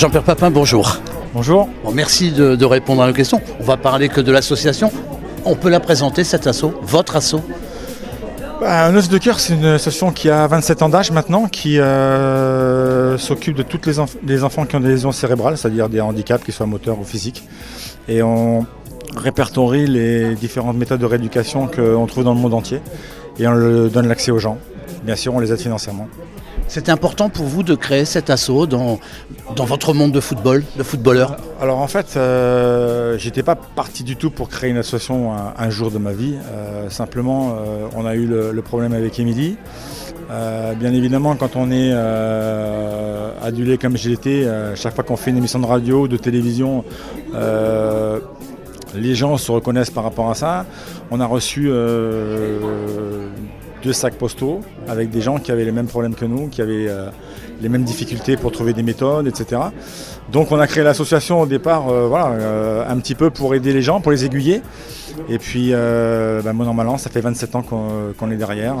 Jean-Pierre Papin, bonjour. Bonjour. Bon, merci de, de répondre à nos questions. On va parler que de l'association. On peut la présenter, cet assaut, votre assaut Bah, Un os de cœur, c'est une association qui a 27 ans d'âge maintenant, qui euh, s'occupe de tous les, enf- les enfants qui ont des lésions cérébrales, c'est-à-dire des handicaps, qu'ils soient moteurs ou physiques. Et on répertorie les différentes méthodes de rééducation qu'on trouve dans le monde entier. Et on le donne l'accès aux gens. Bien sûr, on les aide financièrement. C'était important pour vous de créer cet assaut dans, votre monde de football, de footballeur Alors en fait, euh, j'étais pas parti du tout pour créer une association un, jour de ma vie. Euh, simplement, euh, on a eu le, problème avec Émilie. Euh, bien évidemment, quand on est adulé comme j'ai été, euh, chaque fois qu'on fait une émission de radio ou de télévision, les gens se reconnaissent par rapport à ça. On a reçu deux sacs postaux avec des gens qui avaient les mêmes problèmes que nous, qui avaient euh, les mêmes difficultés pour trouver des méthodes, etc. Donc on a créé l'association au départ, euh, voilà, euh, un petit peu pour aider les gens, pour les aiguiller. Et puis, bah, mal an, ça fait 27 ans qu'on est derrière.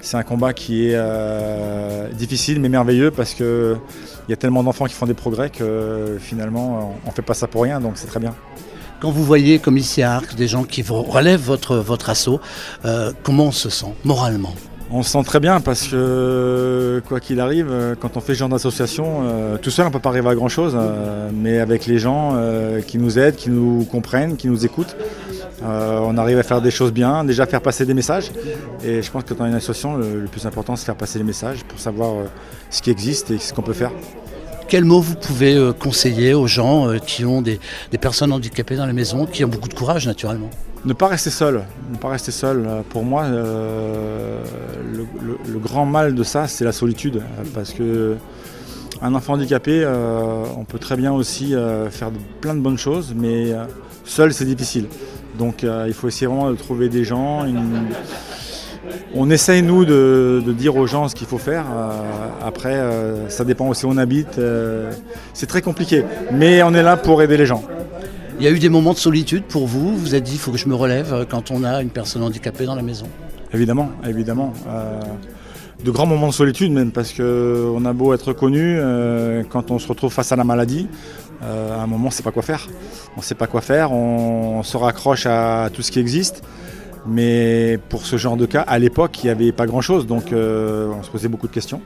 C'est un combat qui est difficile mais merveilleux parce que il y a tellement d'enfants qui font des progrès que finalement on ne fait pas ça pour rien, donc c'est très bien. Quand vous voyez, comme ici à Arc, des gens qui relèvent votre, votre assaut, euh, comment on se sent moralement? On se sent très bien parce que quoi qu'il arrive, euh, quand on fait ce genre d'association, euh, tout seul on peut pas arriver à grand chose, mais avec les gens qui nous aident, qui nous comprennent, qui nous écoutent, on arrive à faire des choses bien, déjà faire passer des messages. Et je pense que dans une association, le, le plus important c'est faire passer les messages pour savoir ce qui existe et ce qu'on peut faire. Quel mot vous pouvez euh, conseiller aux gens euh, qui ont des, personnes handicapées dans la maison, qui ont beaucoup de courage naturellement? Ne pas rester seul, ne pas rester seul. Euh, Pour moi, le, grand mal de ça, c'est la solitude, parce que un enfant handicapé, on peut très bien aussi faire plein de bonnes choses, mais seul, c'est difficile. Donc, il faut essayer vraiment de trouver des gens. une- On essaye nous de, de dire aux gens ce qu'il faut faire. Euh, après, euh, ça dépend aussi où on habite. euh, c'est très compliqué, mais on est là pour aider les gens. Il y a eu des moments de solitude pour vous Vous êtes dit, il faut que je me relève quand on a une personne handicapée dans la maison Évidemment, évidemment. De grands moments de solitude même, parce qu'on a beau être connu, quand on se retrouve face à la maladie, à un moment on ne sait pas quoi faire. On ne sait pas quoi faire, on, se raccroche à tout ce qui existe. Mais pour ce genre de cas, à l'époque, il n'y avait pas grand-chose, donc euh, on se posait beaucoup de questions.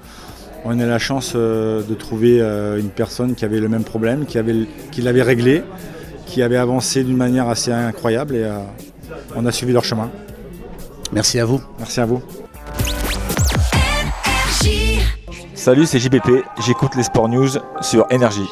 On a la chance euh, de trouver euh, une personne qui avait le même problème, qui, avait, qui l'avait réglé, qui avait avancé d'une manière assez incroyable et euh, on a suivi leur chemin. Merci à vous. Merci à vous. Salut, c'est JPP, j'écoute les Sport News sur Énergie.